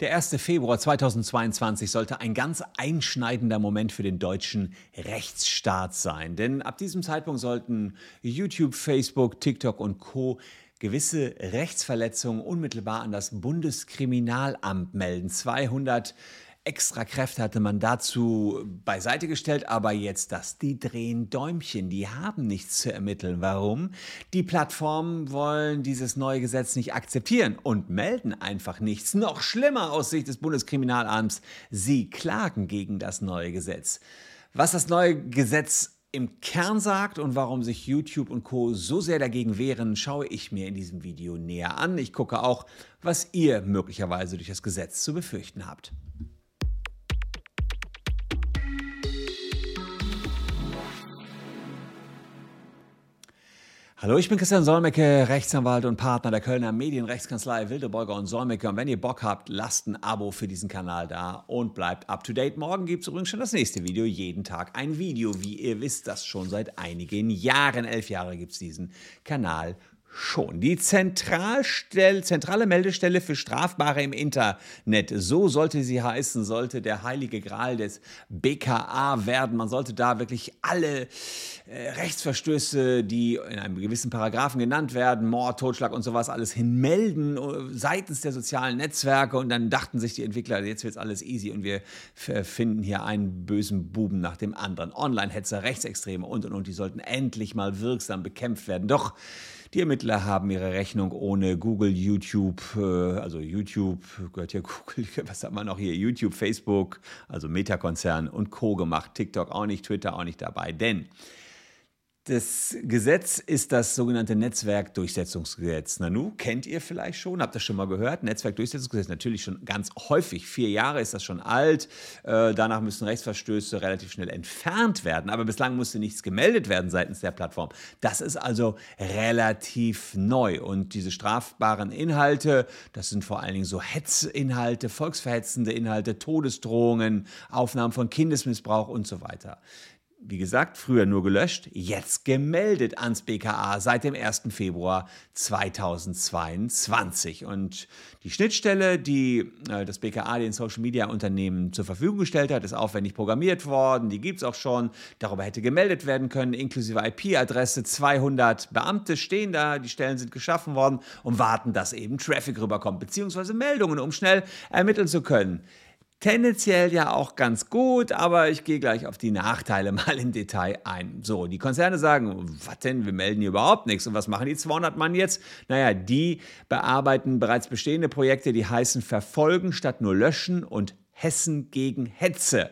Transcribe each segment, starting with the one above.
Der 1. Februar 2022 sollte ein ganz einschneidender Moment für den deutschen Rechtsstaat sein. Denn ab diesem Zeitpunkt sollten YouTube, Facebook, TikTok und Co gewisse Rechtsverletzungen unmittelbar an das Bundeskriminalamt melden. 200 extra Kräfte hatte man dazu beiseite gestellt, aber jetzt das, die drehen Däumchen, die haben nichts zu ermitteln. Warum? Die Plattformen wollen dieses neue Gesetz nicht akzeptieren und melden einfach nichts. Noch schlimmer aus Sicht des Bundeskriminalamts, sie klagen gegen das neue Gesetz. Was das neue Gesetz im Kern sagt und warum sich YouTube und Co so sehr dagegen wehren, schaue ich mir in diesem Video näher an. Ich gucke auch, was ihr möglicherweise durch das Gesetz zu befürchten habt. Hallo, ich bin Christian Solmecke, Rechtsanwalt und Partner der Kölner Medienrechtskanzlei Wildeborger und Solmecke. Und wenn ihr Bock habt, lasst ein Abo für diesen Kanal da und bleibt up to date. Morgen gibt es übrigens schon das nächste Video. Jeden Tag ein Video. Wie ihr wisst, das schon seit einigen Jahren. Elf Jahre gibt es diesen Kanal schon. Die zentrale Meldestelle für Strafbare im Internet, so sollte sie heißen, sollte der heilige Gral des BKA werden. Man sollte da wirklich alle äh, Rechtsverstöße, die in einem gewissen Paragraphen genannt werden, Mord, Totschlag und sowas, alles hinmelden uh, seitens der sozialen Netzwerke. Und dann dachten sich die Entwickler, jetzt wird es alles easy und wir finden hier einen bösen Buben nach dem anderen. Online-Hetzer, Rechtsextreme und und und, die sollten endlich mal wirksam bekämpft werden. Doch die Ermittler haben ihre Rechnung ohne Google, YouTube, äh, also YouTube gehört ja Google, was hat man noch hier? YouTube, Facebook, also Meta-Konzern und Co. gemacht. TikTok auch nicht, Twitter auch nicht dabei. Denn das Gesetz ist das sogenannte Netzwerkdurchsetzungsgesetz. Nanu, kennt ihr vielleicht schon, habt ihr schon mal gehört? Netzwerkdurchsetzungsgesetz natürlich schon ganz häufig. Vier Jahre ist das schon alt. Äh, danach müssen Rechtsverstöße relativ schnell entfernt werden. Aber bislang musste nichts gemeldet werden seitens der Plattform. Das ist also relativ neu. Und diese strafbaren Inhalte, das sind vor allen Dingen so Hetzinhalte, volksverhetzende Inhalte, Todesdrohungen, Aufnahmen von Kindesmissbrauch und so weiter wie gesagt, früher nur gelöscht, jetzt gemeldet ans BKA seit dem 1. Februar 2022. Und die Schnittstelle, die äh, das BKA den Social Media Unternehmen zur Verfügung gestellt hat, ist aufwendig programmiert worden. Die gibt es auch schon. Darüber hätte gemeldet werden können, inklusive IP-Adresse. 200 Beamte stehen da, die Stellen sind geschaffen worden und warten, dass eben Traffic rüberkommt, beziehungsweise Meldungen, um schnell ermitteln zu können tendenziell ja auch ganz gut, aber ich gehe gleich auf die Nachteile mal im Detail ein. So, die Konzerne sagen, was denn, wir melden hier überhaupt nichts. Und was machen die 200 Mann jetzt? Naja, die bearbeiten bereits bestehende Projekte, die heißen Verfolgen statt nur Löschen und Hessen gegen Hetze.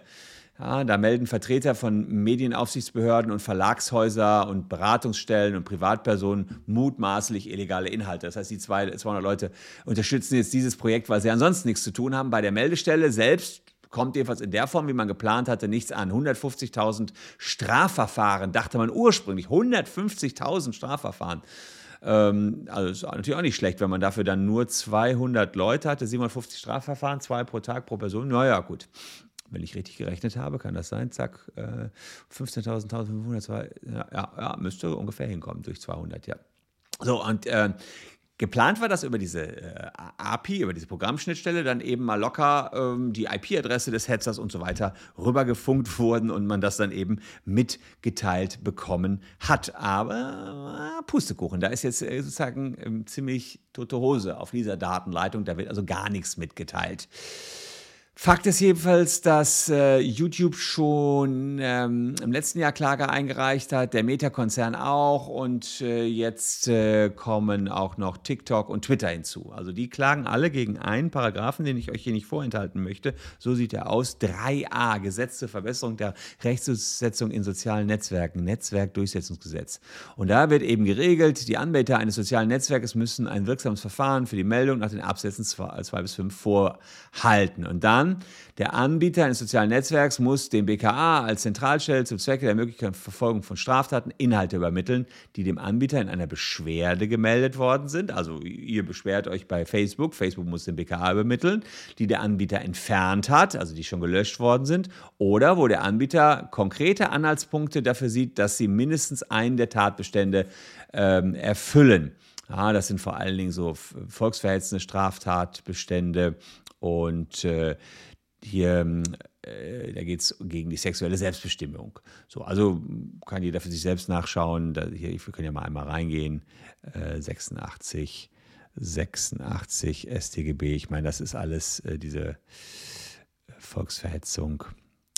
Ja, da melden Vertreter von Medienaufsichtsbehörden und Verlagshäuser und Beratungsstellen und Privatpersonen mutmaßlich illegale Inhalte. Das heißt, die 200 Leute unterstützen jetzt dieses Projekt, weil sie ansonsten nichts zu tun haben. Bei der Meldestelle selbst kommt jedenfalls in der Form, wie man geplant hatte, nichts an. 150.000 Strafverfahren, dachte man ursprünglich. 150.000 Strafverfahren. Ähm, also ist natürlich auch nicht schlecht, wenn man dafür dann nur 200 Leute hatte, 750 Strafverfahren, zwei pro Tag pro Person. Naja, gut wenn ich richtig gerechnet habe, kann das sein, zack, äh, 15.500, ja, ja, ja, müsste ungefähr hinkommen durch 200, ja. So, und äh, Geplant war das über diese äh, API, über diese Programmschnittstelle, dann eben mal locker ähm, die IP-Adresse des Hetzers und so weiter rübergefunkt wurden und man das dann eben mitgeteilt bekommen hat. Aber äh, Pustekuchen, da ist jetzt äh, sozusagen ähm, ziemlich tote Hose auf dieser Datenleitung, da wird also gar nichts mitgeteilt. Fakt ist jedenfalls, dass äh, YouTube schon ähm, im letzten Jahr Klage eingereicht hat, der Meta-Konzern auch und äh, jetzt äh, kommen auch noch TikTok und Twitter hinzu. Also die klagen alle gegen einen Paragraphen, den ich euch hier nicht vorenthalten möchte. So sieht er aus. 3a, Gesetz zur Verbesserung der Rechtsdurchsetzung in sozialen Netzwerken, Netzwerkdurchsetzungsgesetz. Und da wird eben geregelt, die Anbieter eines sozialen Netzwerkes müssen ein wirksames Verfahren für die Meldung nach den Absätzen 2 bis 5 vorhalten. Und dann an, der Anbieter eines sozialen Netzwerks muss dem BKA als Zentralstelle zum Zwecke der möglichen Verfolgung von Straftaten Inhalte übermitteln, die dem Anbieter in einer Beschwerde gemeldet worden sind. Also ihr beschwert euch bei Facebook, Facebook muss dem BKA übermitteln, die der Anbieter entfernt hat, also die schon gelöscht worden sind, oder wo der Anbieter konkrete Anhaltspunkte dafür sieht, dass sie mindestens einen der Tatbestände ähm, erfüllen. Ja, das sind vor allen Dingen so volksverhetzende Straftatbestände Und äh, hier, äh, da geht es gegen die sexuelle Selbstbestimmung. So, also kann jeder für sich selbst nachschauen. Da, hier, wir können ja mal einmal reingehen. Äh, 86, 86 StGB. Ich meine, das ist alles äh, diese Volksverhetzung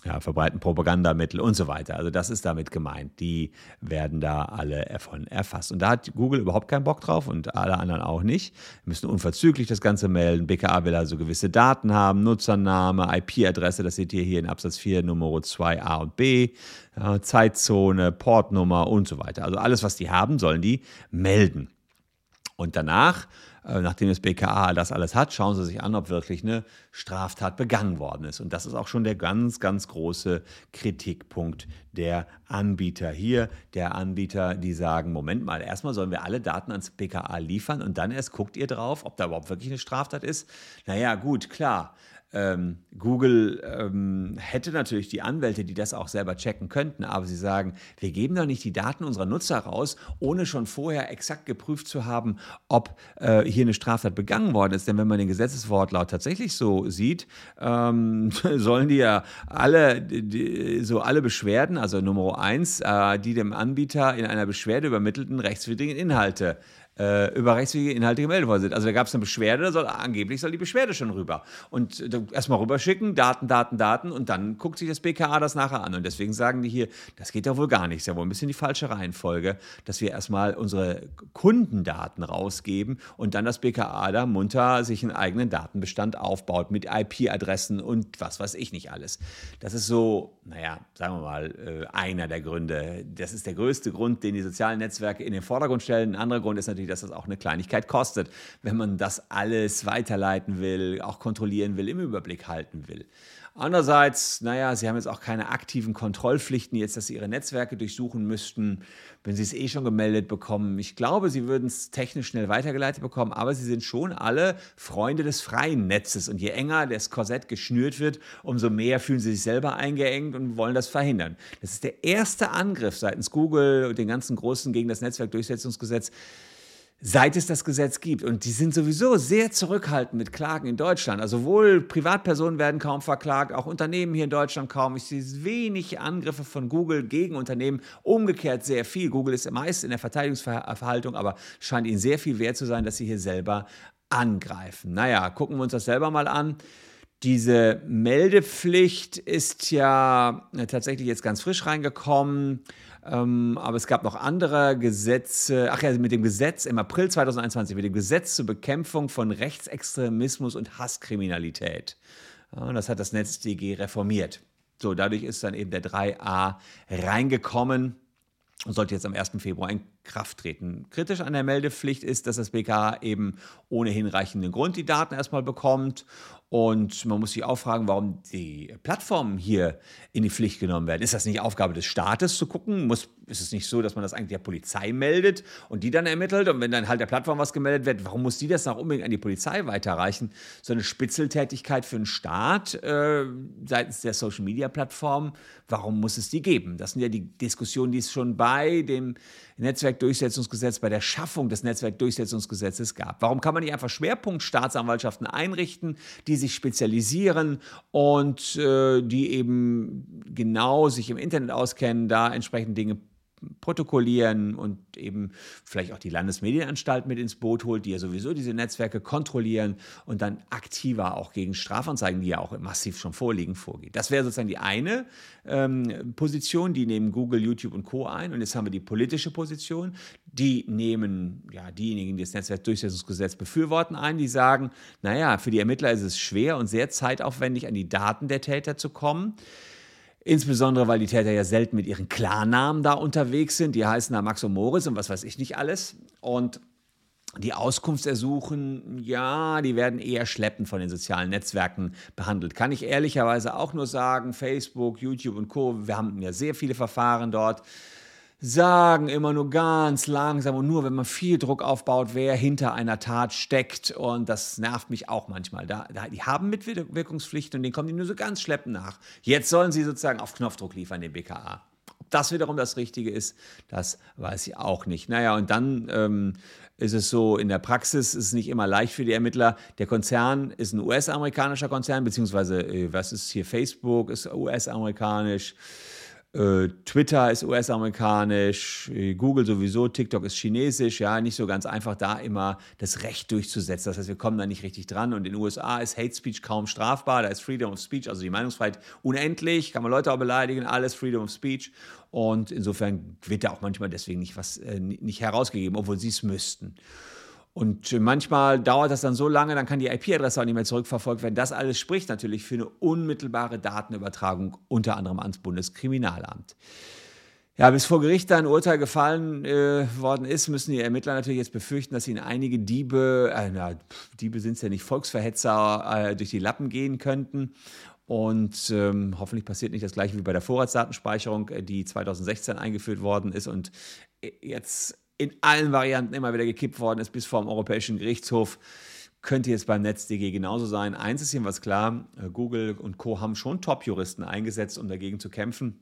ja, verbreiten Propagandamittel und so weiter. Also das ist damit gemeint. Die werden da alle davon erfasst. Und da hat Google überhaupt keinen Bock drauf und alle anderen auch nicht. Wir müssen unverzüglich das Ganze melden. BKA will also gewisse Daten haben, Nutzername, IP-Adresse, das seht ihr hier in Absatz 4, Nummer 2 A und B, Zeitzone, Portnummer und so weiter. Also alles, was die haben, sollen die melden. Und danach nachdem das BKA das alles hat, schauen Sie sich an, ob wirklich eine Straftat begangen worden ist. Und das ist auch schon der ganz, ganz große Kritikpunkt der Anbieter hier. Der Anbieter, die sagen, Moment mal, erstmal sollen wir alle Daten ans BKA liefern und dann erst guckt ihr drauf, ob da überhaupt wirklich eine Straftat ist. Naja, gut, klar. Ähm, Google ähm, hätte natürlich die Anwälte, die das auch selber checken könnten, aber sie sagen, wir geben doch nicht die Daten unserer Nutzer raus, ohne schon vorher exakt geprüft zu haben, ob äh, hier eine Straftat begangen worden ist. Denn wenn man den Gesetzeswortlaut tatsächlich so sieht, ähm, sollen die ja alle, die, so alle Beschwerden, also Nummer eins, äh, die dem Anbieter in einer Beschwerde übermittelten rechtswidrigen Inhalte äh, über rechtswidrige Inhalte gemeldet worden sind. Also da gab es eine Beschwerde, soll, angeblich soll die Beschwerde schon rüber. Und äh, erstmal rüberschicken, Daten, Daten, Daten und dann guckt sich das BKA das nachher an. Und deswegen sagen die hier, das geht doch wohl gar nicht. Ist ja wohl ein bisschen die falsche Reihenfolge, dass wir erstmal unsere Kundendaten rausgeben und dann das BKA da munter sich einen eigenen Datenbestand aufbaut mit IP-Adressen und was weiß ich nicht alles. Das ist so, naja, sagen wir mal, äh, einer der Gründe. Das ist der größte Grund, den die sozialen Netzwerke in den Vordergrund stellen. Ein anderer Grund ist natürlich, dass das auch eine Kleinigkeit kostet, wenn man das alles weiterleiten will, auch kontrollieren will, im Überblick halten will. Andererseits, naja, sie haben jetzt auch keine aktiven Kontrollpflichten, jetzt, dass sie ihre Netzwerke durchsuchen müssten, wenn sie es eh schon gemeldet bekommen. Ich glaube, sie würden es technisch schnell weitergeleitet bekommen, aber sie sind schon alle Freunde des freien Netzes. Und je enger das Korsett geschnürt wird, umso mehr fühlen sie sich selber eingeengt und wollen das verhindern. Das ist der erste Angriff seitens Google und den ganzen Großen gegen das Netzwerkdurchsetzungsgesetz seit es das Gesetz gibt. Und die sind sowieso sehr zurückhaltend mit Klagen in Deutschland. Also wohl Privatpersonen werden kaum verklagt, auch Unternehmen hier in Deutschland kaum. Ich sehe wenig Angriffe von Google gegen Unternehmen, umgekehrt sehr viel. Google ist meist in der Verteidigungsverhaltung, aber scheint ihnen sehr viel wert zu sein, dass sie hier selber angreifen. Naja, gucken wir uns das selber mal an. Diese Meldepflicht ist ja tatsächlich jetzt ganz frisch reingekommen. Ähm, aber es gab noch andere Gesetze. Ach ja, mit dem Gesetz im April 2021, mit dem Gesetz zur Bekämpfung von Rechtsextremismus und Hasskriminalität. Ja, das hat das NetzDG reformiert. So, dadurch ist dann eben der 3a reingekommen und sollte jetzt am 1. Februar in Kraft treten. Kritisch an der Meldepflicht ist, dass das BKA eben ohne hinreichenden Grund die Daten erstmal bekommt und man muss sich auch fragen, warum die Plattformen hier in die Pflicht genommen werden. Ist das nicht Aufgabe des Staates zu gucken? Muss, ist es nicht so, dass man das eigentlich der Polizei meldet und die dann ermittelt? Und wenn dann halt der Plattform was gemeldet wird, warum muss die das noch unbedingt an die Polizei weiterreichen? So eine Spitzeltätigkeit für den Staat äh, seitens der Social-Media-Plattform, warum muss es die geben? Das sind ja die Diskussionen, die es schon bei dem Netzwerkdurchsetzungsgesetz, bei der Schaffung des Netzwerkdurchsetzungsgesetzes gab. Warum kann man nicht einfach Schwerpunktstaatsanwaltschaften einrichten, die sich spezialisieren und äh, die eben genau sich im Internet auskennen, da entsprechend Dinge protokollieren und eben vielleicht auch die Landesmedienanstalt mit ins Boot holt, die ja sowieso diese Netzwerke kontrollieren und dann aktiver auch gegen Strafanzeigen, die ja auch massiv schon vorliegen, vorgeht. Das wäre sozusagen die eine ähm, Position, die nehmen Google, YouTube und Co. ein. Und jetzt haben wir die politische Position, die nehmen ja diejenigen, die das Netzwerkdurchsetzungsgesetz befürworten, ein, die sagen, naja, für die Ermittler ist es schwer und sehr zeitaufwendig, an die Daten der Täter zu kommen. Insbesondere, weil die Täter ja selten mit ihren Klarnamen da unterwegs sind. Die heißen da Max und Moritz und was weiß ich nicht alles. Und die Auskunftsersuchen, ja, die werden eher schleppend von den sozialen Netzwerken behandelt. Kann ich ehrlicherweise auch nur sagen, Facebook, YouTube und Co., wir haben ja sehr viele Verfahren dort sagen immer nur ganz langsam und nur, wenn man viel Druck aufbaut, wer hinter einer Tat steckt. Und das nervt mich auch manchmal. Da, da, die haben Mitwirkungspflichten und denen kommen die nur so ganz schleppend nach. Jetzt sollen sie sozusagen auf Knopfdruck liefern, den BKA. das wiederum das Richtige ist, das weiß ich auch nicht. Naja, und dann ähm, ist es so, in der Praxis ist es nicht immer leicht für die Ermittler. Der Konzern ist ein US-amerikanischer Konzern, beziehungsweise, äh, was ist hier, Facebook ist US-amerikanisch. Äh, Twitter ist US-amerikanisch, äh, Google sowieso, TikTok ist chinesisch, ja, nicht so ganz einfach da immer das Recht durchzusetzen. Das heißt, wir kommen da nicht richtig dran. Und in den USA ist Hate Speech kaum strafbar, da ist Freedom of Speech, also die Meinungsfreiheit, unendlich, kann man Leute auch beleidigen, alles Freedom of Speech. Und insofern wird da auch manchmal deswegen nicht was äh, nicht herausgegeben, obwohl sie es müssten. Und manchmal dauert das dann so lange, dann kann die IP-Adresse auch nicht mehr zurückverfolgt werden. Das alles spricht natürlich für eine unmittelbare Datenübertragung, unter anderem ans Bundeskriminalamt. Ja, bis vor Gericht ein Urteil gefallen äh, worden ist, müssen die Ermittler natürlich jetzt befürchten, dass ihnen einige Diebe, äh, na, Diebe sind es ja nicht, Volksverhetzer äh, durch die Lappen gehen könnten. Und ähm, hoffentlich passiert nicht das gleiche wie bei der Vorratsdatenspeicherung, äh, die 2016 eingeführt worden ist und äh, jetzt in allen Varianten immer wieder gekippt worden ist, bis vor dem Europäischen Gerichtshof. Könnte jetzt beim NetzDG genauso sein. Eins ist jedenfalls klar, äh, Google und Co. haben schon Top-Juristen eingesetzt, um dagegen zu kämpfen.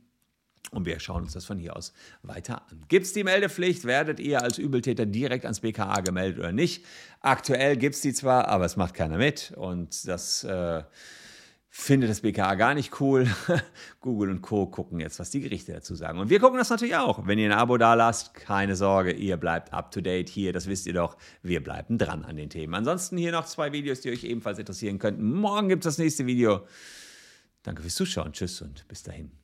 Und wir schauen uns das von hier aus weiter an. Gibt es die Meldepflicht? Werdet ihr als Übeltäter direkt ans BKA gemeldet oder nicht? Aktuell gibt es die zwar, aber es macht keiner mit. Und das äh, findet das BKA gar nicht cool. Google und Co. gucken jetzt, was die Gerichte dazu sagen. Und wir gucken das natürlich auch. Wenn ihr ein Abo da lasst, keine Sorge, ihr bleibt up to date hier. Das wisst ihr doch. Wir bleiben dran an den Themen. Ansonsten hier noch zwei Videos, die euch ebenfalls interessieren könnten. Morgen gibt es das nächste Video. Danke fürs Zuschauen. Tschüss und bis dahin.